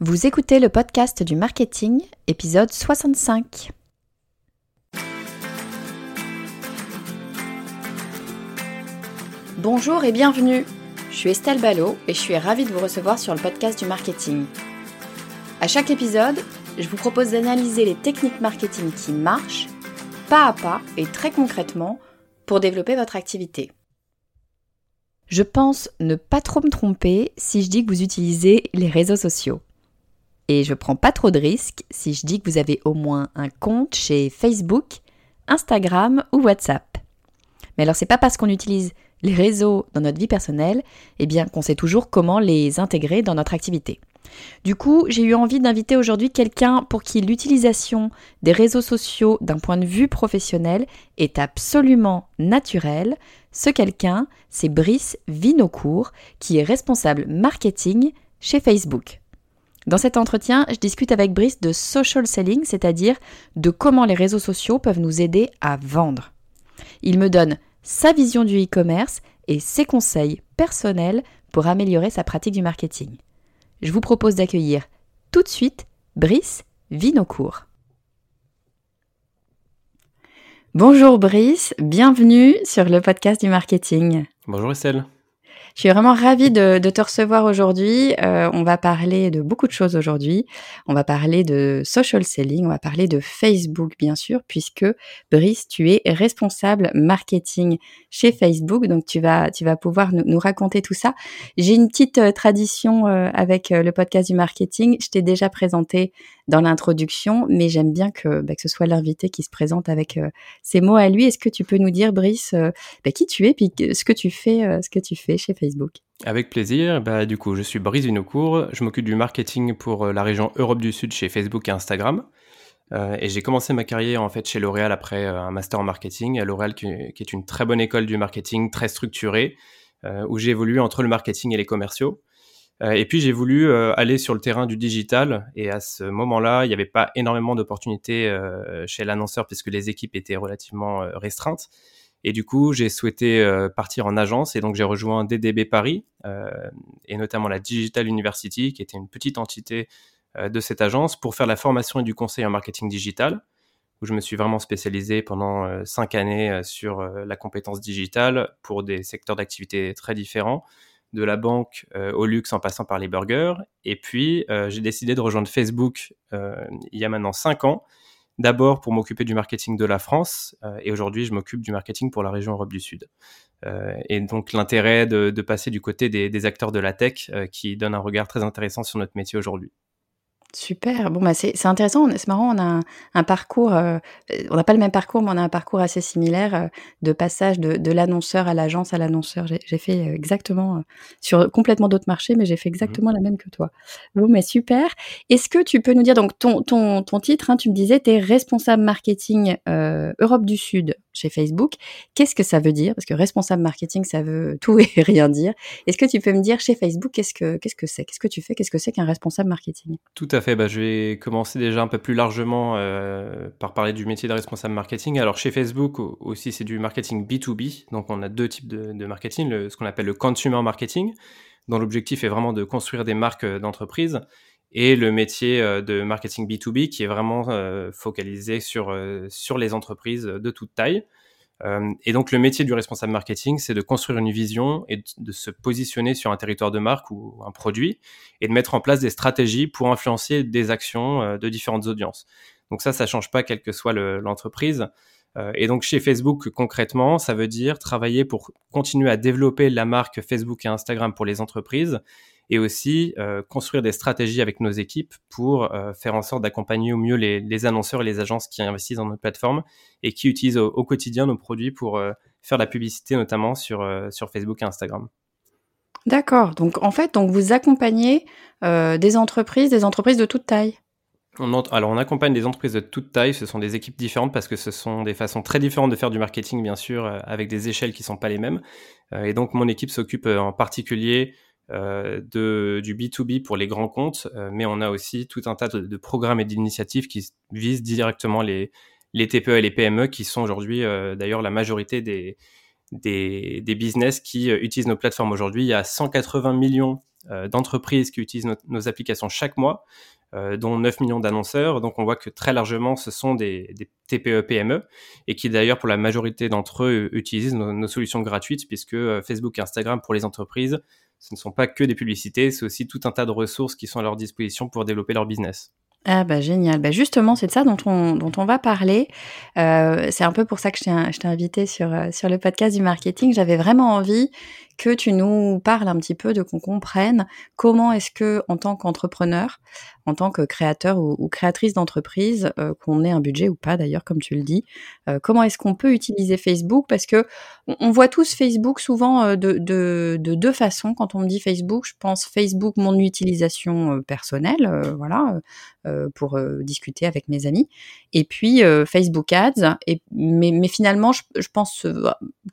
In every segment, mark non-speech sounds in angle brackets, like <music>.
Vous écoutez le podcast du marketing, épisode 65. Bonjour et bienvenue. Je suis Estelle Ballot et je suis ravie de vous recevoir sur le podcast du marketing. À chaque épisode, je vous propose d'analyser les techniques marketing qui marchent, pas à pas et très concrètement, pour développer votre activité. Je pense ne pas trop me tromper si je dis que vous utilisez les réseaux sociaux. Et je prends pas trop de risques si je dis que vous avez au moins un compte chez Facebook, Instagram ou WhatsApp. Mais alors c'est pas parce qu'on utilise les réseaux dans notre vie personnelle, eh bien qu'on sait toujours comment les intégrer dans notre activité. Du coup, j'ai eu envie d'inviter aujourd'hui quelqu'un pour qui l'utilisation des réseaux sociaux d'un point de vue professionnel est absolument naturelle. Ce quelqu'un, c'est Brice Vinocourt, qui est responsable marketing chez Facebook. Dans cet entretien, je discute avec Brice de social selling, c'est-à-dire de comment les réseaux sociaux peuvent nous aider à vendre. Il me donne sa vision du e-commerce et ses conseils personnels pour améliorer sa pratique du marketing je vous propose d'accueillir tout de suite Brice Vinocourt. Bonjour Brice, bienvenue sur le podcast du marketing. Bonjour Estelle. Je suis vraiment ravie de, te recevoir aujourd'hui. Euh, on va parler de beaucoup de choses aujourd'hui. On va parler de social selling, on va parler de Facebook bien sûr, puisque Brice, tu es responsable marketing chez Facebook, donc tu vas tu vas pouvoir nous, raconter tout ça. J'ai une petite euh, tradition euh, avec le podcast du marketing. Je t'ai déjà présenté dans l'introduction, mais j'aime bien que, bah, que ce soit l'invité qui se présente avec ces mots à lui. Est-ce que tu peux nous dire, Brice, bah, qui tu es, puis ce que tu fais, ce que tu fais chez Facebook? Avec plaisir. Bah, du coup, je suis Boris Vinocourt. Je m'occupe du marketing pour euh, la région Europe du Sud chez Facebook et Instagram. Euh, et j'ai commencé ma carrière en fait chez L'Oréal après euh, un master en marketing. À L'Oréal, qui, est une très bonne école du marketing, très structurée, où j'ai évolué entre le marketing et les commerciaux. et puis j'ai voulu aller sur le terrain du digital. Et à ce moment-là, il n'y avait pas énormément d'opportunités chez l'annonceur puisque les équipes étaient relativement restreintes. Et du coup, j'ai souhaité euh, partir en agence et donc j'ai rejoint DDB Paris euh, et notamment la Digital University, qui était une petite entité euh, de cette agence pour faire la formation et du conseil en marketing digital, où je me suis vraiment spécialisé pendant cinq années sur la compétence digitale pour des secteurs d'activité très différents, de la banque au luxe en passant par les burgers. Et puis, j'ai décidé de rejoindre Facebook il y a maintenant cinq ans d'abord pour m'occuper du marketing de la France euh, et aujourd'hui je m'occupe du marketing pour la région Europe du Sud. Euh, et donc l'intérêt de, passer du côté des, acteurs de la tech euh, qui donne un regard très intéressant sur notre métier aujourd'hui. Super. Bon, bah c'est intéressant. C'est marrant. On a un, parcours. Euh, on n'a pas le même parcours, mais on a un parcours assez similaire euh, de passage de, de l'annonceur à l'agence à l'annonceur. J'ai fait euh, exactement sur complètement d'autres marchés, mais j'ai fait mmh exactement la même que toi. Bon, mais super. Est-ce que tu peux nous dire donc ton ton ton titre hein, Tu me disais, tu es responsable marketing Europe du Sud chez Facebook. Qu'est-ce que ça veut dire? Parce que responsable marketing, ça veut tout <laughs> et rien dire. Est-ce que tu peux me dire chez Facebook, qu'est-ce que qu'est-ce que c'est? Qu'est-ce que tu fais? Qu'est-ce que c'est qu'un responsable marketing? Tout à fait. Bah, je vais commencer déjà un peu plus largement euh, par parler du métier de responsable marketing. Alors chez Facebook aussi, c'est du marketing B2B. Donc on a deux types de, marketing, ce qu'on appelle le consumer marketing, dont l'objectif est vraiment de construire des marques euh, d'entreprise et le métier euh, de marketing B2B qui est vraiment focalisé sur, sur les entreprises de toute taille. Et donc le métier du responsable marketing, c'est de construire une vision et de se positionner sur un territoire de marque ou un produit et de mettre en place des stratégies pour influencer des actions de différentes audiences. Donc ça, ça change pas quelle que soit l'entreprise. et donc chez Facebook, concrètement, ça veut dire travailler pour continuer à développer la marque Facebook et Instagram pour les entreprises et aussi euh, construire des stratégies avec nos équipes pour euh, faire en sorte d'accompagner au mieux les, annonceurs et les agences qui investissent dans notre plateforme et qui utilisent au, quotidien nos produits pour euh, faire la publicité notamment sur, sur Facebook et Instagram. D'accord. Donc en fait, donc vous accompagnez des entreprises, des entreprises de toute taille. alors on accompagne des entreprises de toute taille, ce sont des équipes différentes parce que ce sont des façons très différentes de faire du marketing bien sûr, avec des échelles qui ne sont pas les mêmes. et donc mon équipe s'occupe en particulier de, du B2B pour les grands comptes, euh, mais on a aussi tout un tas de, programmes et d'initiatives qui visent directement les, les TPE et les PME, qui sont aujourd'hui euh, d'ailleurs la majorité des, des, des, business qui utilisent nos plateformes aujourd'hui. Il y a 180 millions d'entreprises qui utilisent nos applications chaque mois, dont 9 millions d'annonceurs. Donc on voit que très largement, ce sont des, des TPE-PME et qui d'ailleurs, pour la majorité d'entre eux, utilisent nos, solutions gratuites puisque Facebook et Instagram pour les entreprises, ce ne sont pas que des publicités, c'est aussi tout un tas de ressources qui sont à leur disposition pour développer leur business. Ah bah génial. Bah justement, c'est de ça dont on, va parler. Euh, c'est un peu pour ça que je t'ai invité sur, euh, sur le podcast du marketing. J'avais vraiment envie que tu nous parles un petit peu, de qu'on comprenne comment est-ce que, en tant qu'entrepreneur, en tant que créateur ou, créatrice d'entreprise, euh, qu'on ait un budget ou pas d'ailleurs, comme tu le dis, euh, comment est-ce qu'on peut utiliser Facebook? Parce que on, voit tous Facebook souvent euh, de, de, de, deux façons. Quand on me dit Facebook, je pense Facebook mon utilisation personnelle, voilà, pour discuter avec mes amis, et puis Facebook Ads. Mais, finalement, je, je pense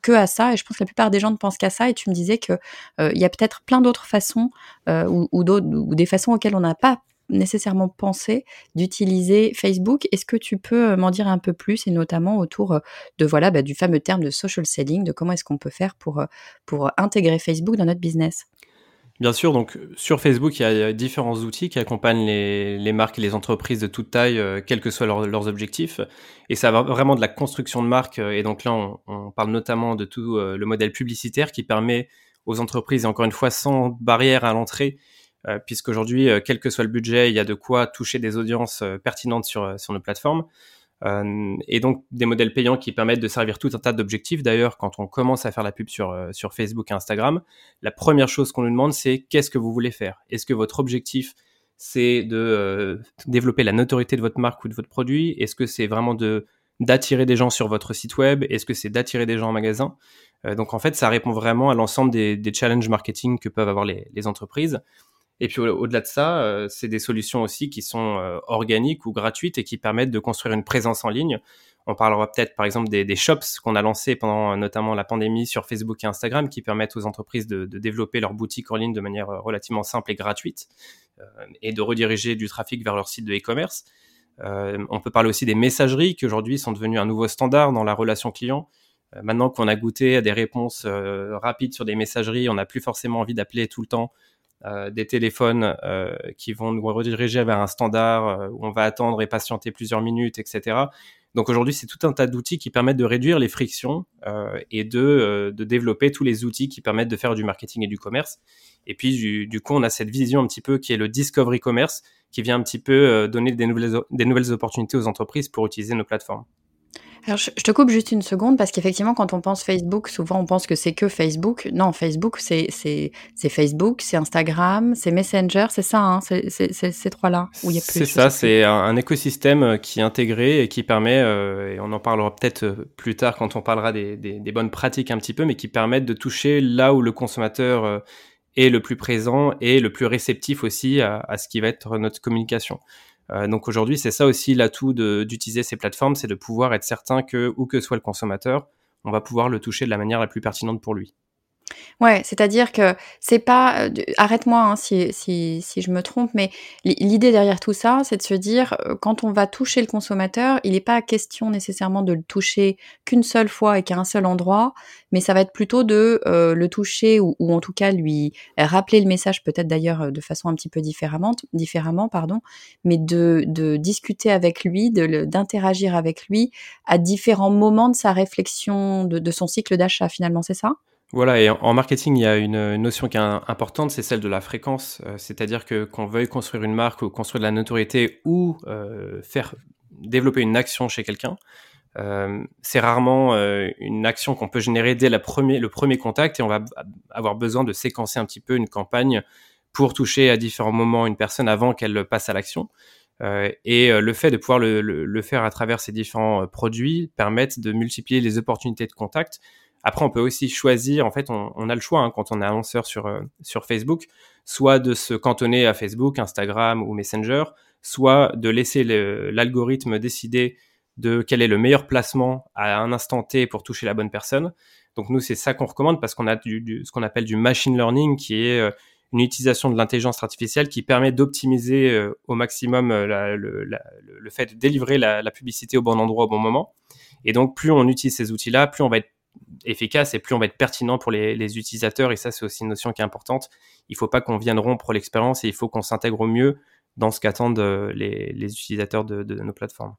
que à ça, et je pense que la plupart des gens ne pensent qu'à ça. Et tu me disais que il y a peut-être plein d'autres façons ou, ou, des façons auxquelles on n'a pas nécessairement pensé d'utiliser Facebook. Est-ce que tu peux euh, m'en dire un peu plus et notamment autour euh, de voilà bah, du fameux terme de social selling, de comment est-ce qu'on peut faire euh, pour intégrer Facebook dans notre business? Bien sûr, donc sur Facebook, il y a différents outils qui accompagnent les, marques et les entreprises de toute taille, quels que soient leurs objectifs. Et ça va vraiment de la construction de marque. Et donc là, on, parle notamment de tout le modèle publicitaire qui permet aux entreprises, et encore une fois, sans barrière à l'entrée, euh, puisqu'aujourd'hui, euh, quel que soit le budget, il y a de quoi toucher des audiences euh, pertinentes sur nos plateformes. Et donc des modèles payants qui permettent de servir tout un tas d'objectifs. D'ailleurs, quand on commence à faire la pub sur, sur Facebook et Instagram, la première chose qu'on nous demande, c'est qu'est-ce que vous voulez faire? Est-ce que votre objectif, c'est de développer la notoriété de votre marque ou de votre produit? Est-ce que c'est vraiment de d'attirer des gens sur votre site web? Est-ce que c'est d'attirer des gens en magasin? Donc en fait, ça répond vraiment à l'ensemble des, des, challenges marketing que peuvent avoir les entreprises. Et puis au-delà de ça, euh, c'est des solutions aussi qui sont euh, organiques ou gratuites et qui permettent de construire une présence en ligne. On parlera peut-être par exemple des, shops qu'on a lancés pendant euh, notamment la pandémie sur Facebook et Instagram qui permettent aux entreprises de, de développer leur boutique en ligne de manière relativement simple et gratuite et de rediriger du trafic vers leur site de e-commerce. on peut parler aussi des messageries qui aujourd'hui sont devenues un nouveau standard dans la relation client. maintenant qu'on a goûté à des réponses rapides sur des messageries, on n'a plus forcément envie d'appeler tout le temps euh, des téléphones euh, qui vont nous rediriger vers un standard euh, où on va attendre et patienter plusieurs minutes, etc. Donc aujourd'hui, c'est tout un tas d'outils qui permettent de réduire les frictions et de, de, développer tous les outils qui permettent de faire du marketing et du commerce. Et puis du, du, coup, on a cette vision un petit peu qui est le discovery commerce, qui vient un petit peu donner des nouvelles, des nouvelles opportunités aux entreprises pour utiliser nos plateformes. Alors, je, te coupe juste une seconde parce qu'effectivement, quand on pense Facebook, souvent on pense que c'est que Facebook. Non, Facebook, c'est Facebook, c'est Instagram, c'est Messenger, c'est ça, hein, c'est ces trois-là. C'est ça, c'est un, écosystème euh, qui est intégré et qui permet, euh, et on en parlera peut-être euh, plus tard quand on parlera des, des, des, bonnes pratiques un petit peu, mais qui permettent de toucher là où le consommateur est le plus présent et le plus réceptif aussi à, à ce qui va être notre communication. Euh, donc aujourd'hui, c'est ça aussi l'atout d'utiliser ces plateformes, c'est de pouvoir être certain que, où que soit le consommateur, on va pouvoir le toucher de la manière la plus pertinente pour lui. Ouais, c'est-à-dire que c'est pas. Euh, arrête-moi hein, si, si, si, je me trompe, mais l'idée derrière tout ça, c'est de se dire, euh, quand on va toucher le consommateur, il n'est pas question nécessairement de le toucher qu'une seule fois et qu'à un seul endroit, mais ça va être plutôt de euh, le toucher ou, en tout cas lui rappeler le message, peut-être d'ailleurs de façon un petit peu différemment, différemment pardon, mais de, discuter avec lui, d'interagir avec lui à différents moments de sa réflexion, de son cycle d'achat finalement, c'est ça? Voilà, et en marketing, il y a une notion qui est importante, c'est celle de la fréquence. Euh, c'est-à-dire que qu'on veuille construire une marque ou construire de la notoriété ou euh, faire développer une action chez quelqu'un, euh, c'est rarement une action qu'on peut générer dès le premier contact et on va avoir besoin de séquencer un petit peu une campagne pour toucher à différents moments une personne avant qu'elle passe à l'action. et le fait de pouvoir le, le, faire à travers ces différents produits permettent de multiplier les opportunités de contact après, on peut aussi choisir, en fait, on, a le choix hein, quand on est annonceur sur, euh, sur Facebook, soit de se cantonner à Facebook, Instagram ou Messenger, soit de laisser l'algorithme décider de quel est le meilleur placement à un instant T pour toucher la bonne personne. Donc nous, c'est ça qu'on recommande parce qu'on a ce qu'on appelle du machine learning, qui est euh, une utilisation de l'intelligence artificielle qui permet d'optimiser euh, au maximum le, le, fait de délivrer la, la publicité au bon endroit au bon moment. Et donc, plus on utilise ces outils-là, plus on va être efficace et plus on va être pertinent pour les, utilisateurs. Et ça, c'est aussi une notion qui est importante. Il ne faut pas qu'on vienne rompre l'expérience et il faut qu'on s'intègre au mieux dans ce qu'attendent les, utilisateurs de nos plateformes.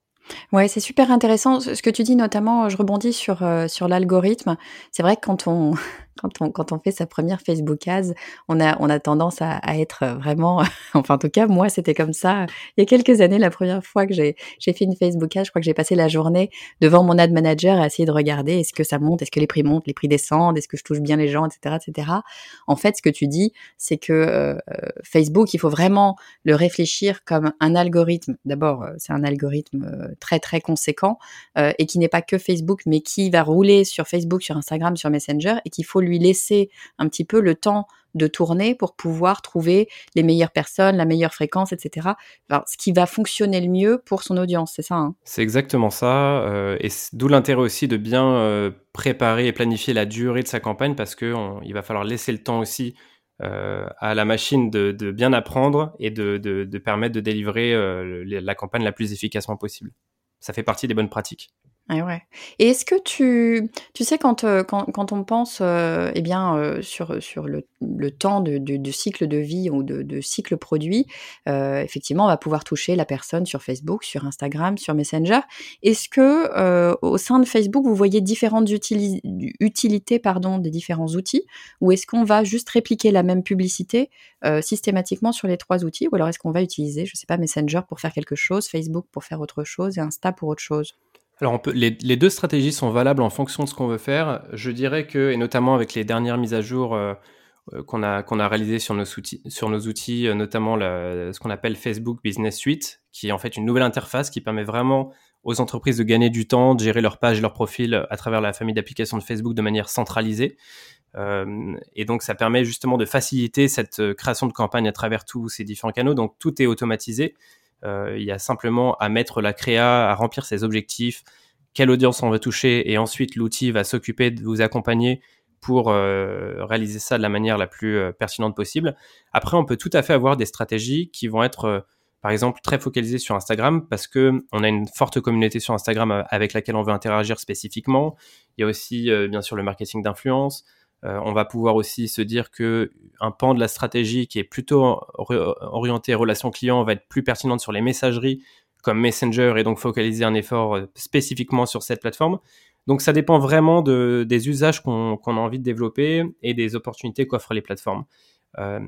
Ouais, c'est super intéressant. Ce que tu dis notamment, je rebondis sur, euh, sur l'algorithme. C'est vrai que quand on, quand on, quand on fait sa première Facebook ads, on a, on a tendance à, à être vraiment, <laughs> enfin en tout cas moi c'était comme ça. Il y a quelques années, la première fois que j'ai, fait une Facebook ad, je crois que j'ai passé la journée devant mon ad manager à essayer de regarder est-ce que ça monte, est-ce que les prix montent, les prix descendent, est-ce que je touche bien les gens, etc., etc. En fait, ce que tu dis, c'est que euh, Facebook, il faut vraiment le réfléchir comme un algorithme. D'abord, euh, c'est un algorithme très très conséquent euh, et qui n'est pas que Facebook, mais qui va rouler sur Facebook, sur Instagram, sur Messenger et qu'il faut lui laisser un petit peu le temps de tourner pour pouvoir trouver les meilleures personnes, la meilleure fréquence, etc. ce qui va fonctionner le mieux pour son audience, c'est ça hein? C'est exactement ça, euh, et d'où l'intérêt aussi de bien euh, préparer et planifier la durée de sa campagne parce qu'il va falloir laisser le temps aussi à la machine de, bien apprendre et de permettre de délivrer la campagne la plus efficacement possible ça fait partie des bonnes pratiques. Ah ouais. Et est-ce que tu, tu sais, quand, euh, quand, quand on pense euh, eh bien, euh, sur, sur le, le temps de, cycle de vie ou de, cycle produit, effectivement, on va pouvoir toucher la personne sur Facebook, sur Instagram, sur Messenger. Est-ce que au sein de Facebook, vous voyez différentes utilités pardon, des différents outils? Ou est-ce qu'on va juste répliquer la même publicité systématiquement sur les trois outils? Ou alors est-ce qu'on va utiliser, je sais pas, Messenger pour faire quelque chose, Facebook pour faire autre chose et Insta pour autre chose? Alors les, deux stratégies sont valables en fonction de ce qu'on veut faire. Je dirais que, et notamment avec les dernières mises à jour euh, euh, qu'on a, réalisées sur nos outils, sur nos outils euh, notamment ce qu'on appelle Facebook Business Suite, qui est en fait une nouvelle interface qui permet vraiment aux entreprises de gagner du temps, de gérer leur page et leur profil à travers la famille d'applications de Facebook de manière centralisée. et donc ça permet justement de faciliter cette création de campagne à travers tous ces différents canaux. Donc tout est automatisé. Euh, il y a simplement à mettre la créa, à remplir ses objectifs, quelle audience on veut toucher, et ensuite l'outil va s'occuper de vous accompagner pour euh, réaliser ça de la manière la plus euh, pertinente possible. Après, on peut tout à fait avoir des stratégies qui vont être, par exemple, très focalisées sur Instagram parce que on a une forte communauté sur Instagram avec laquelle on veut interagir spécifiquement. Il y a aussi, bien sûr, le marketing d'influence. Euh, on va pouvoir aussi se dire que un pan de la stratégie qui est plutôt orienté relation client va être plus pertinente sur les messageries comme Messenger et donc focaliser un effort euh, spécifiquement sur cette plateforme. Donc ça dépend vraiment des usages qu'on a envie de développer et des opportunités qu'offrent les plateformes. Euh,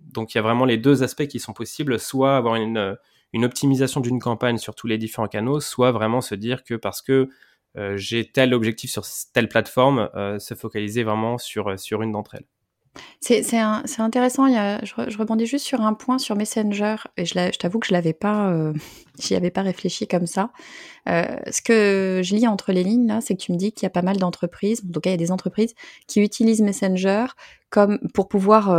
donc il y a vraiment les deux aspects qui sont possibles, soit avoir une optimisation d'une campagne sur tous les différents canaux, soit vraiment se dire que parce que euh, j'ai tel objectif sur telle plateforme, euh, se focaliser vraiment sur, euh, sur une d'entre elles. C'est intéressant. Il y je, rebondis juste sur un point sur Messenger et je, je t'avoue que je l'avais pas, <laughs> j'y avais pas réfléchi comme ça. ce que je lis entre les lignes là, c'est que tu me dis qu'il y a pas mal d'entreprises, en tout cas il y a des entreprises qui utilisent Messenger comme pour pouvoir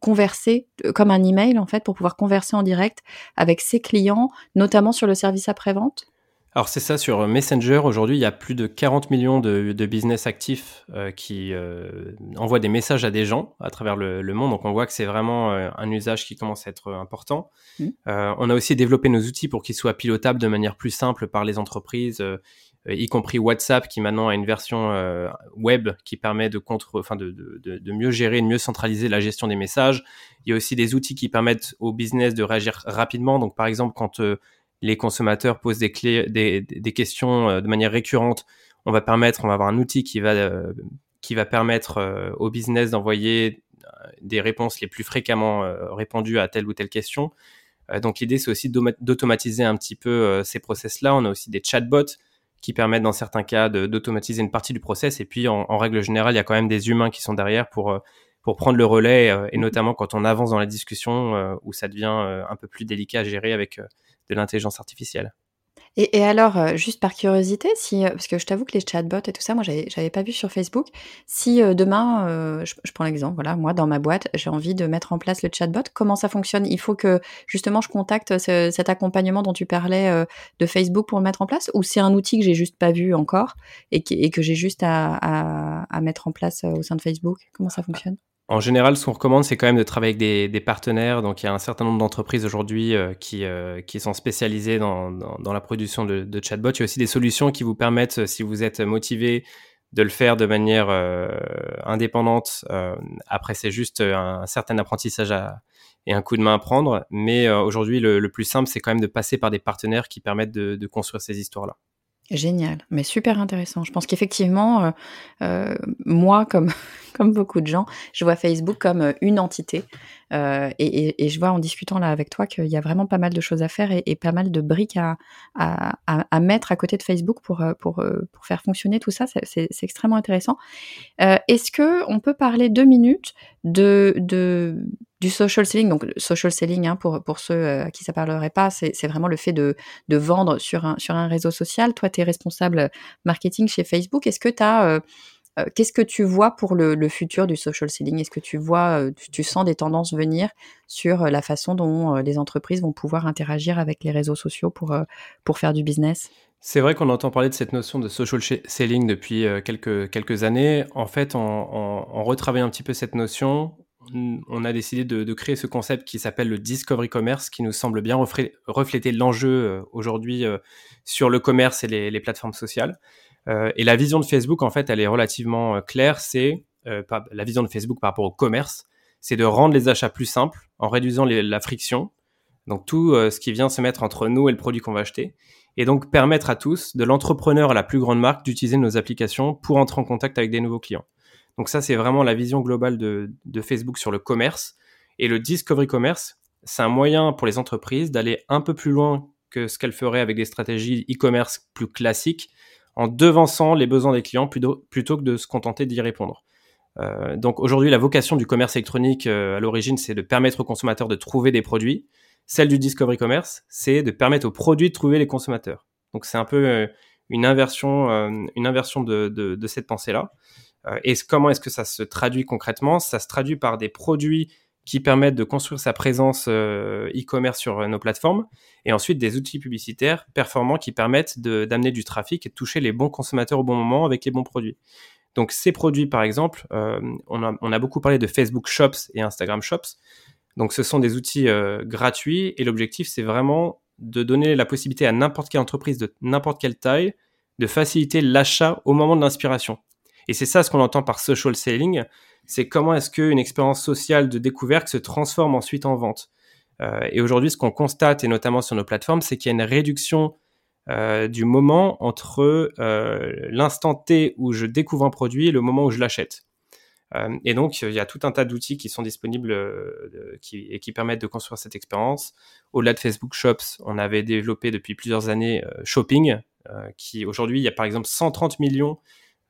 converser, comme un email en fait, pour pouvoir converser en direct avec ses clients, notamment sur le service après vente. Alors c'est ça, sur Messenger, aujourd'hui, il y a plus de 40 millions de, business actifs euh, qui euh, envoient des messages à des gens à travers le, monde. Donc on voit que c'est vraiment euh, un usage qui commence à être important. Mmh. on a aussi développé nos outils pour qu'ils soient pilotables de manière plus simple par les entreprises, y compris WhatsApp qui maintenant a une version web qui permet de, contre, enfin de, de, de, mieux gérer, de mieux centraliser la gestion des messages. Il y a aussi des outils qui permettent au business de réagir rapidement. Donc par exemple, quand les consommateurs posent des, questions euh, de manière récurrente, on va permettre, on va avoir un outil qui va, euh, qui va permettre euh, au business d'envoyer des réponses les plus fréquemment répondues à telle ou telle question. donc l'idée, c'est aussi d'automatiser un petit peu ces process-là. On a aussi des chatbots qui permettent dans certains cas d'automatiser une partie du process. Et puis en, en, règle générale, il y a quand même des humains qui sont derrière pour, pour prendre le relais, et notamment quand on avance dans la discussion où ça devient un peu plus délicat à gérer avec de l'intelligence artificielle. Et, alors, euh, juste par curiosité, si, euh, parce que je t'avoue que les chatbots et tout ça, moi, j'avais pas vu sur Facebook. Si euh, demain, je, prends l'exemple, voilà, moi, dans ma boîte, j'ai envie de mettre en place le chatbot, comment ça fonctionne? Il faut que justement je contacte cet accompagnement dont tu parlais de Facebook pour le mettre en place, ou c'est un outil que j'ai juste pas vu encore et, que j'ai juste à, à, mettre en place au sein de Facebook? Comment ça fonctionne? En général, ce qu'on recommande, c'est quand même de travailler avec des, partenaires. Donc, il y a un certain nombre d'entreprises aujourd'hui euh, qui, euh, qui sont spécialisées dans, la production de, chatbots. Il y a aussi des solutions qui vous permettent, euh, si vous êtes motivé, de le faire de manière indépendante. après, c'est juste un, certain apprentissage et un coup de main à prendre. Mais aujourd'hui, le, plus simple, c'est quand même de passer par des partenaires qui permettent de construire ces histoires-là. Génial, mais super intéressant. Je pense qu'effectivement, euh, euh, moi, comme, <laughs> comme beaucoup de gens, je vois Facebook comme euh, une entité. et, je vois en discutant là avec toi qu'il y a vraiment pas mal de choses à faire et, pas mal de briques à, à, mettre à côté de Facebook pour, pour, pour faire fonctionner tout ça. C'est extrêmement intéressant. Est-ce que on peut parler deux minutes de, de du social selling. Donc, social selling, hein, pour, pour ceux euh, à qui ça parlerait pas, c'est vraiment le fait de, de vendre sur un, sur un réseau social. Toi, tu es responsable marketing chez Facebook. Est-ce que tu. Euh, euh, qu'est-ce que tu vois pour le, le futur du social selling? Est-ce que tu vois, tu, sens des tendances venir sur la façon dont les entreprises vont pouvoir interagir avec les réseaux sociaux pour, pour faire du business? C'est vrai qu'on entend parler de cette notion de social selling depuis quelques, quelques années. En fait, en, en, en retravaillant un petit peu cette notion, on a décidé de, créer ce concept qui s'appelle le Discovery Commerce, qui nous semble bien refléter l'enjeu euh, aujourd'hui euh, sur le commerce et les, plateformes sociales. Euh, et la vision de Facebook, en fait, elle est relativement claire. C'est la vision de Facebook par rapport au commerce, c'est de rendre les achats plus simples en réduisant la friction. Donc tout ce qui vient se mettre entre nous et le produit qu'on va acheter, et donc permettre à tous, de l'entrepreneur à la plus grande marque, d'utiliser nos applications pour entrer en contact avec des nouveaux clients. Donc ça, c'est vraiment la vision globale de, Facebook sur le commerce. Et le Discovery Commerce, c'est un moyen pour les entreprises d'aller un peu plus loin que ce qu'elles feraient avec des stratégies e-commerce plus classiques, en devançant les besoins des clients plutôt, que de se contenter d'y répondre. Euh, donc aujourd'hui, la vocation du commerce électronique euh, à l'origine, c'est de permettre aux consommateurs de trouver des produits. Celle du Discovery Commerce, c'est de permettre aux produits de trouver les consommateurs. Donc c'est un peu euh, une inversion, une inversion de cette pensée-là. Euh, et comment est-ce que ça se traduit concrètement? Ça se traduit par des produits qui permettent de construire sa présence euh, e-commerce sur euh, nos plateformes, et ensuite des outils publicitaires performants qui permettent d'amener du trafic et de toucher les bons consommateurs au bon moment avec les bons produits. Donc ces produits, par exemple, on, a, beaucoup parlé de Facebook Shops et Instagram Shops. Donc ce sont des outils gratuits, et l'objectif, c'est vraiment de donner la possibilité à n'importe quelle entreprise de n'importe quelle taille de faciliter l'achat au moment de l'inspiration. Et c'est ça ce qu'on entend par social selling, c'est comment est-ce qu'une expérience sociale de découverte se transforme ensuite en vente. Euh, et aujourd'hui, ce qu'on constate, et notamment sur nos plateformes, c'est qu'il y a une réduction euh, du moment entre euh, l'instant T où je découvre un produit et le moment où je l'achète. et donc, il y a tout un tas d'outils qui sont disponibles et qui permettent de construire cette expérience. Au-delà de Facebook Shops, on avait développé depuis plusieurs années Shopping, qui aujourd'hui, il y a par exemple 130 millions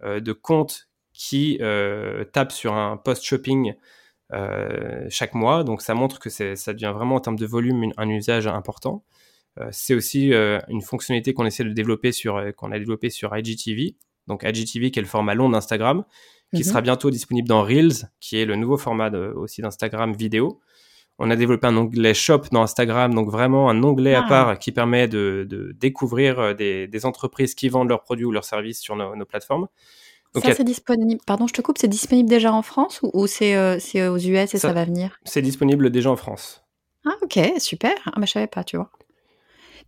de comptes qui euh, tapent sur un post-shopping euh, chaque mois. Donc ça montre que ça devient vraiment en termes de volume un usage important. c'est aussi une fonctionnalité qu'on essaie de développer sur qu'on a développé sur IGTV. Donc IGTV qui est le format long d'Instagram, qui mhm. sera bientôt disponible dans Reels, qui est le nouveau format aussi d'Instagram vidéo. On a développé un onglet Shop dans Instagram, donc vraiment un onglet à ah. part qui permet de, découvrir euh, des, entreprises qui vendent leurs produits ou leurs services sur nos, plateformes. ça, c'est disponible. Pardon, je te coupe. C'est disponible déjà en France ou, c'est euh, aux US et ça, va venir? C'est disponible déjà en France. Ah, ok, super. Ah, bah, je savais pas, tu vois.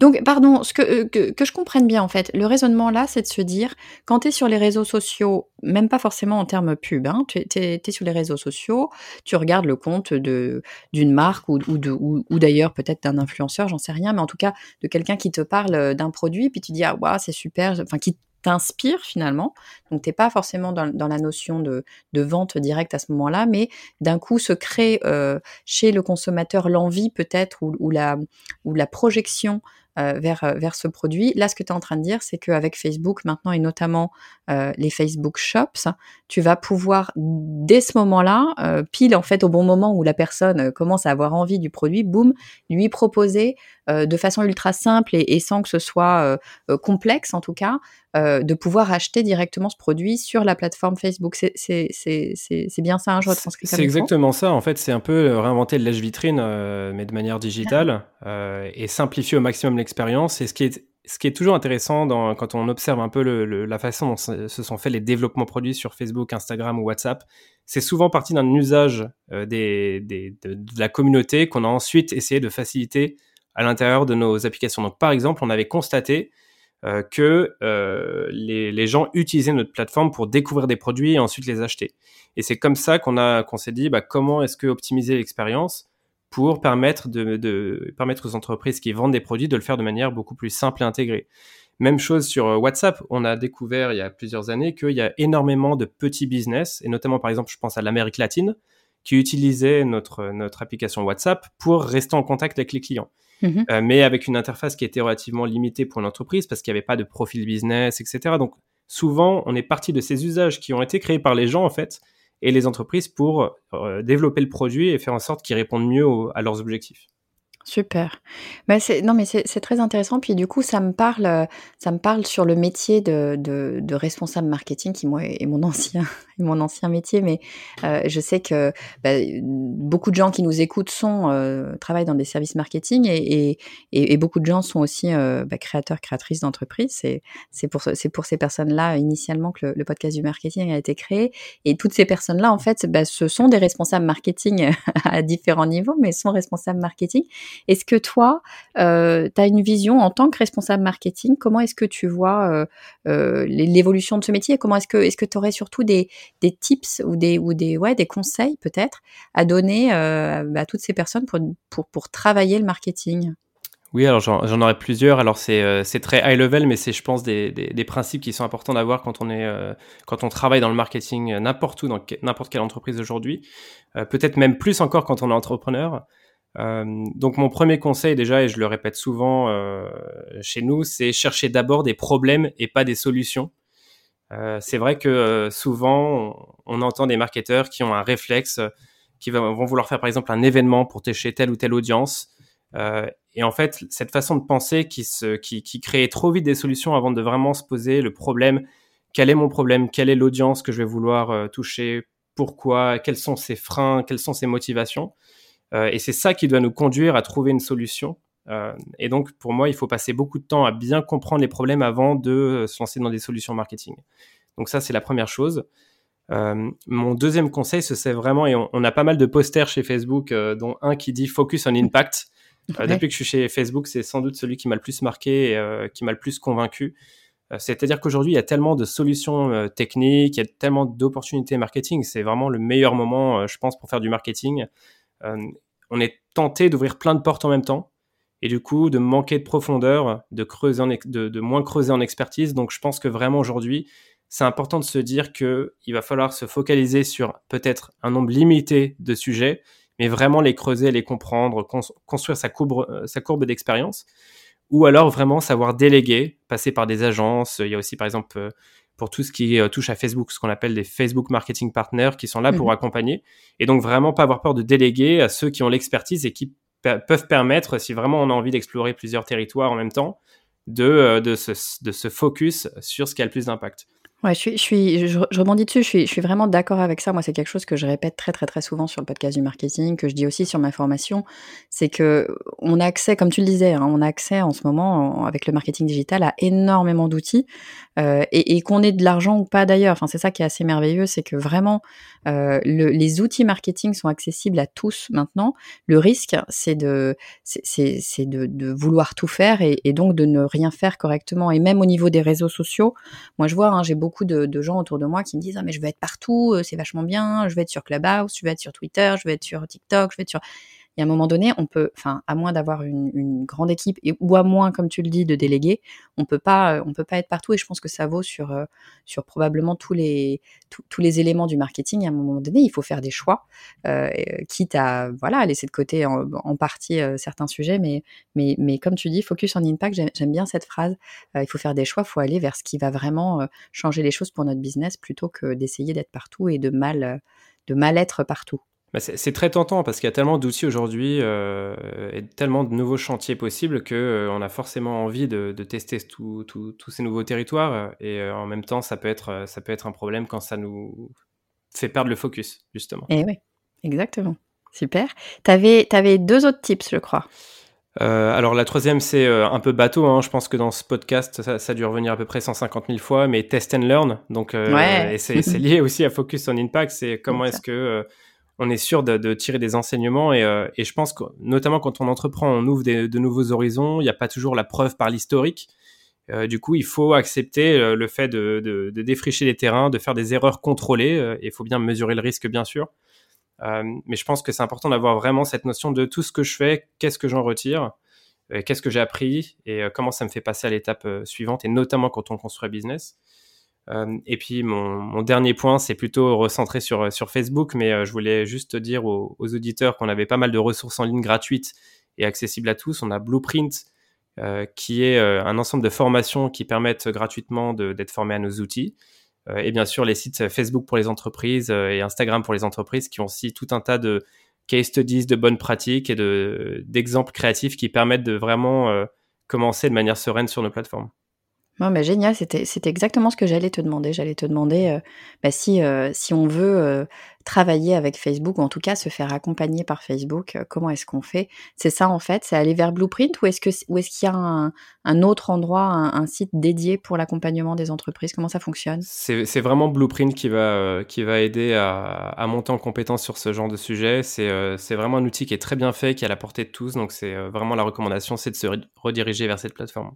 Donc, pardon, ce euh, que, que, je comprenne bien, en fait, le raisonnement là, c'est de se dire, quand tu es sur les réseaux sociaux, même pas forcément en termes pub, hein, tu es, sur les réseaux sociaux, tu regardes le compte d'une marque ou, ou, ou, d'ailleurs peut-être d'un influenceur, j'en sais rien, mais en tout cas de quelqu'un qui te parle euh, d'un produit, puis tu dis, ah, waouh, c'est super, enfin, qui t'inspire finalement. Donc t'es pas forcément dans, dans la notion de, de, vente directe à ce moment-là, mais d'un coup se crée euh, chez le consommateur l'envie peut-être ou, la, ou la projection euh, vers, euh, vers ce produit. Là, ce que tu es en train de dire, c'est qu'avec Facebook maintenant et notamment euh, les Facebook Shops, tu vas pouvoir dès ce moment-là, pile en fait au bon moment où la personne commence à avoir envie du produit, boum, lui proposer de façon ultra simple et, sans que ce soit complexe en tout cas, de pouvoir acheter directement ce produit sur la plateforme Facebook. C'est bien ça, un hein, je retranscris C'est exactement ça. En fait, c'est un peu réinventer le lèche-vitrine, mais de manière digitale, et simplifier au maximum expérience. Et ce qui est, ce qui est toujours intéressant dans, quand on observe un peu le, la façon dont se sont faits les développements produits sur Facebook, Instagram ou WhatsApp, c'est souvent parti d'un usage euh, des, des, de, la communauté qu'on a ensuite essayé de faciliter à l'intérieur de nos applications. Donc, par exemple, on avait constaté que les, les, gens utilisaient notre plateforme pour découvrir des produits et ensuite les acheter. Et c'est comme ça qu'on a qu'on s'est dit bah, comment est-ce que optimiser l'expérience pour permettre de, permettre aux entreprises qui vendent des produits de le faire de manière beaucoup plus simple et intégrée. Même chose sur euh, WhatsApp. On a découvert il y a plusieurs années qu'il y a énormément de petits business, et notamment par exemple, je pense à l'Amérique latine, qui utilisaient notre, notre application WhatsApp pour rester en contact avec les clients. Mhm. Euh, mais avec une interface qui était relativement limitée pour une entreprise parce qu'il n'y avait pas de profil business, etc. Donc souvent, on est parti de ces usages qui ont été créés par les gens en fait et les entreprises pour euh, développer le produit et faire en sorte qu'ils répondent mieux à leurs objectifs. Super. Bah, c'est non mais c'est très intéressant puis du coup ça me parle, ça me parle sur le métier de de de responsable marketing qui moi est mon ancien <laughs> mon ancien métier mais euh, je sais que, bah, beaucoup de gens qui nous écoutent sont, euh, travaillent dans des services marketing et et et beaucoup de gens sont aussi, euh, bah, créateurs, créatrices d'entreprises. C'est pour c'est pour ces personnes-là initialement que le podcast du marketing a été créé et toutes ces personnes-là en fait, bah, ce sont des responsables marketing <laughs> à différents niveaux mais sont responsables marketing est-ce que toi, euh, tu as une vision en tant que responsable marketing Comment est-ce que tu vois euh, euh, l'évolution de ce métier? Comment est-ce que que tu aurais surtout des, des tips ou des ou des ouais des conseils peut-être à donner à toutes ces personnes pour, pour, pour travailler le marketing? Oui, alors j'en aurais plusieurs. Alors c'est très high level, mais c'est je pense des, des, principes qui sont importants d'avoir quand on est quand on travaille dans le marketing n'importe où dans n'importe quelle entreprise aujourd'hui. Peut-être même plus encore quand on est entrepreneur. Euh, donc mon premier conseil déjà, et je le répète souvent euh, chez nous, c'est chercher d'abord des problèmes et pas des solutions. Euh, c'est vrai que souvent on, entend des marketeurs qui ont un réflexe, qui vont vouloir faire par exemple un événement pour têcher telle ou telle audience. et en fait, cette façon de penser qui, se, qui, qui crée trop vite des solutions avant de vraiment se poser le problème. Quel est mon problème Quelle est l'audience que je vais vouloir toucher Pourquoi Quels sont ses freins Quelles sont ses motivations et c'est ça qui doit nous conduire à trouver une solution. Euh, et donc, pour moi, il faut passer beaucoup de temps à bien comprendre les problèmes avant de euh, se lancer dans des solutions marketing. Donc ça, c'est la première chose. Euh, mon deuxième conseil, ce c'est vraiment, et on, a pas mal de posters chez Facebook, dont un qui dit Focus on Impact. <laughs> Depuis que je suis chez Facebook, c'est sans doute celui qui m'a le plus marqué et qui m'a le plus convaincu. C'est-à-dire qu'aujourd'hui, il y a tellement de solutions techniques, il y a tellement d'opportunités marketing. C'est vraiment le meilleur moment, je pense, pour faire du marketing. Euh, on est tenté d'ouvrir plein de portes en même temps et du coup de manquer de profondeur, de creuser de, moins creuser en expertise. Donc je pense que vraiment aujourd'hui, c'est important de se dire que il va falloir se focaliser sur peut-être un nombre limité de sujets, mais vraiment les creuser, les comprendre, construire sa courbe, euh, sa courbe d'expérience, ou alors vraiment savoir déléguer, passer par des agences. Il y a aussi par exemple euh, pour tout ce qui euh, touche à Facebook, ce qu'on appelle des Facebook Marketing Partners qui sont là pour mhm. accompagner. Et donc vraiment pas avoir peur de déléguer à ceux qui ont l'expertise et qui peuvent permettre, si vraiment on a envie d'explorer plusieurs territoires en même temps, de, euh, de, se, de se focus sur ce qui a le plus d'impact. Ouais, je suis, je suis, je, rebondis dessus. Je suis, je suis vraiment d'accord avec ça. Moi, c'est quelque chose que je répète très, très, très souvent sur le podcast du marketing, que je dis aussi sur ma formation. C'est que on a accès, comme tu le disais, hein, on a accès en ce moment avec le marketing digital à énormément d'outils euh, et, qu'on ait de l'argent ou pas d'ailleurs. Enfin, c'est ça qui est assez merveilleux, c'est que vraiment euh, le, les outils marketing sont accessibles à tous maintenant. Le risque, c'est de, c'est, c'est de, vouloir tout faire et, et, donc de ne rien faire correctement. Et même au niveau des réseaux sociaux, moi, je vois, hein, j'ai beaucoup de, gens autour de moi qui me disent ah mais je veux être partout, euh, c'est vachement bien, je veux être sur Clubhouse, je veux être sur Twitter, je veux être sur TikTok, je veux être sur et à un moment donné, on peut, enfin, à moins d'avoir une, grande équipe et ou à moins, comme tu le dis, de déléguer, on peut pas, euh, on peut pas être partout. Et je pense que ça vaut sur euh, sur probablement tous les tous les éléments du marketing. À un moment donné, il faut faire des choix, euh, quitte à voilà laisser de côté en, partie certains sujets, mais mais mais comme tu dis, focus en impact. J'aime bien cette phrase. il faut faire des choix, il faut aller vers ce qui va vraiment changer les choses pour notre business plutôt que d'essayer d'être partout et de mal de mal être partout. Bah, c'est très tentant parce qu'il y a tellement d'outils aujourd'hui euh, et tellement de nouveaux chantiers possibles que euh, on a forcément envie de, de tester tous ces nouveaux territoires et euh, en même temps ça peut être ça peut être un problème quand ça nous fait perdre le focus justement. Et eh oui, exactement. Super. Tu avais, avais, deux autres tips, je crois. alors la troisième c'est un peu bateau, hein. je pense que dans ce podcast ça, ça, a dû revenir à peu près 150 000 fois, mais test and learn, donc ouais. c'est lié aussi à focus on impact, c'est comment est-ce que on est sûr de, tirer des enseignements euh, et, je pense que notamment quand on entreprend, on ouvre de nouveaux horizons. Il n'y a pas toujours la preuve par l'historique. du coup, il faut accepter le fait de, défricher les terrains, de faire des erreurs contrôlées. Il faut bien mesurer le risque, bien sûr. mais je pense que c'est important d'avoir vraiment cette notion de tout ce que je fais, qu'est-ce que j'en retire, qu'est-ce que j'ai appris et comment ça me fait passer à l'étape suivante, et notamment quand on construit un business. Euh, et puis mon, dernier point, c'est plutôt recentré sur, sur Facebook, mais euh, je voulais juste dire aux, auditeurs qu'on avait pas mal de ressources en ligne gratuites et accessibles à tous. On a Blueprint, euh, qui est un ensemble de formations qui permettent gratuitement d'être formés à nos outils. et bien sûr, les sites Facebook pour les entreprises et Instagram pour les entreprises qui ont aussi tout un tas de case studies, de bonnes pratiques et d'exemples créatifs qui permettent de vraiment commencer de manière sereine sur nos plateformes. Non, mais génial, c'était exactement ce que j'allais te demander. J'allais te demander euh, bah, si, euh, si on veut euh, travailler avec Facebook, ou en tout cas se faire accompagner par Facebook, comment est-ce qu'on fait? C'est ça en fait, c'est aller vers Blueprint ou est-ce qu'il est qu'il y a un, autre endroit, un, site dédié pour l'accompagnement des entreprises? Comment ça fonctionne? C'est vraiment Blueprint qui va, qui va aider à, à, monter en compétence sur ce genre de sujet. C'est vraiment un outil qui est très bien fait, qui est à la portée de tous, donc c'est vraiment la recommandation, c'est de se rediriger vers cette plateforme.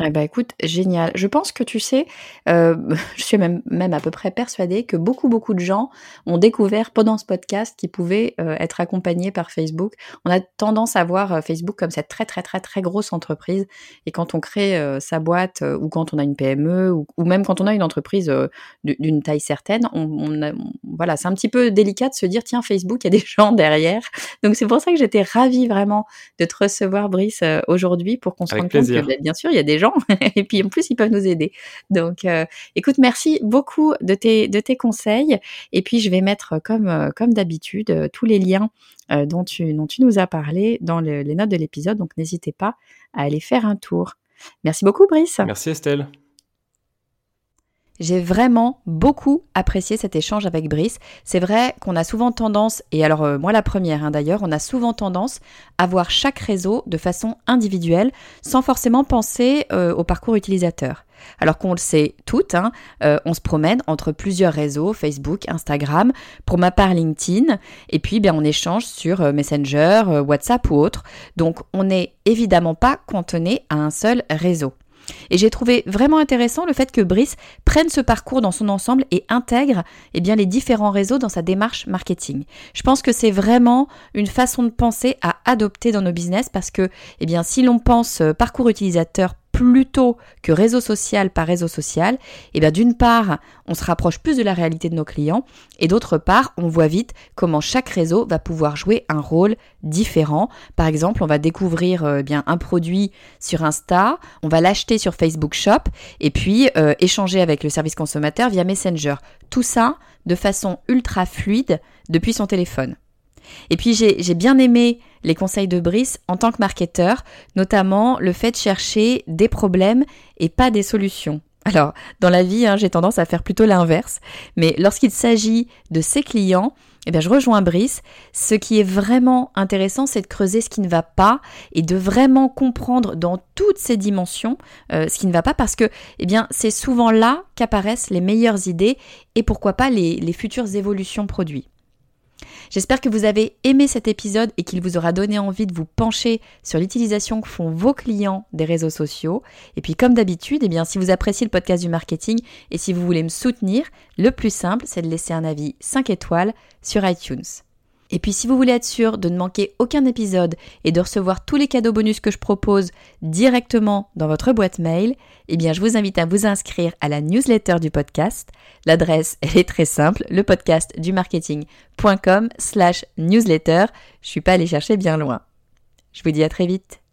Eh ben écoute, génial. Je pense que tu sais, euh, <laughs> je suis même, même à peu près persuadée que beaucoup, beaucoup de gens ont découvert pendant ce podcast qu'ils pouvaient euh, être accompagnés par Facebook. On a tendance à voir euh, Facebook comme cette très, très, très, très grosse entreprise. Et quand on crée sa boîte ou quand on a une PME ou, même quand on a une entreprise d'une taille certaine, on, voilà, c'est un petit peu délicat de se dire, tiens, Facebook, il y a des <laughs> gens derrière. Donc c'est pour ça que j'étais ravie vraiment de te recevoir, Brice, aujourd'hui pour qu'on se rende compte que, bah, bien sûr, il y a des gens <laughs> et puis en plus ils peuvent nous aider. Donc euh, écoute, merci beaucoup de tes de tes conseils et puis je vais mettre comme euh, comme d'habitude euh, tous les liens dont tu dont tu nous as parlé dans les notes de l'épisode. Donc n'hésitez pas à aller faire un tour. Merci beaucoup Brice. Merci Estelle. J'ai vraiment beaucoup apprécié cet échange avec Brice. C'est vrai qu'on a souvent tendance, et alors euh, moi la première hein, d'ailleurs, on a souvent tendance à voir chaque réseau de façon individuelle sans forcément penser euh, au parcours utilisateur. Alors qu'on le sait toutes, hein, euh, on se promène entre plusieurs réseaux, Facebook, Instagram, pour ma part LinkedIn, et puis bien, on échange sur Messenger, WhatsApp ou autre. Donc on n'est évidemment pas cantonné à un seul réseau. Et j'ai trouvé vraiment intéressant le fait que Brice prenne ce parcours dans son ensemble et intègre eh bien, les différents réseaux dans sa démarche marketing. Je pense que c'est vraiment une façon de penser à adopter dans nos business parce que eh si l'on pense euh, parcours utilisateur plutôt que réseau social par réseau social, eh bien d'une part, on se rapproche plus de la réalité de nos clients et d'autre part, on voit vite comment chaque réseau va pouvoir jouer un rôle différent. Par exemple, on va découvrir euh, bien un produit sur Insta, on va l'acheter sur Facebook Shop et puis euh, échanger avec le service consommateur via Messenger. Tout ça de façon ultra fluide depuis son téléphone. Et puis j'ai bien aimé les conseils de Brice en tant que marketeur, notamment le fait de chercher des problèmes et pas des solutions. Alors, dans la vie, hein, j'ai tendance à faire plutôt l'inverse, mais lorsqu'il s'agit de ses clients, eh bien, je rejoins Brice. Ce qui est vraiment intéressant, c'est de creuser ce qui ne va pas et de vraiment comprendre dans toutes ces dimensions euh, ce qui ne va pas parce que, eh c'est souvent là qu'apparaissent les meilleures idées et pourquoi pas les, les futures évolutions produits. J'espère que vous avez aimé cet épisode et qu'il vous aura donné envie de vous pencher sur l'utilisation que font vos clients des réseaux sociaux. Et puis comme d'habitude, eh bien si vous appréciez le podcast du marketing et si vous voulez me soutenir, le plus simple, c'est de laisser un avis 5 étoiles sur iTunes. Et puis si vous voulez être sûr de ne manquer aucun épisode et de recevoir tous les cadeaux bonus que je propose directement dans votre boîte mail, eh bien je vous invite à vous inscrire à la newsletter du podcast. L'adresse, elle est très simple, le podcast du marketing.com slash newsletter. Je suis pas allée chercher bien loin. Je vous dis à très vite.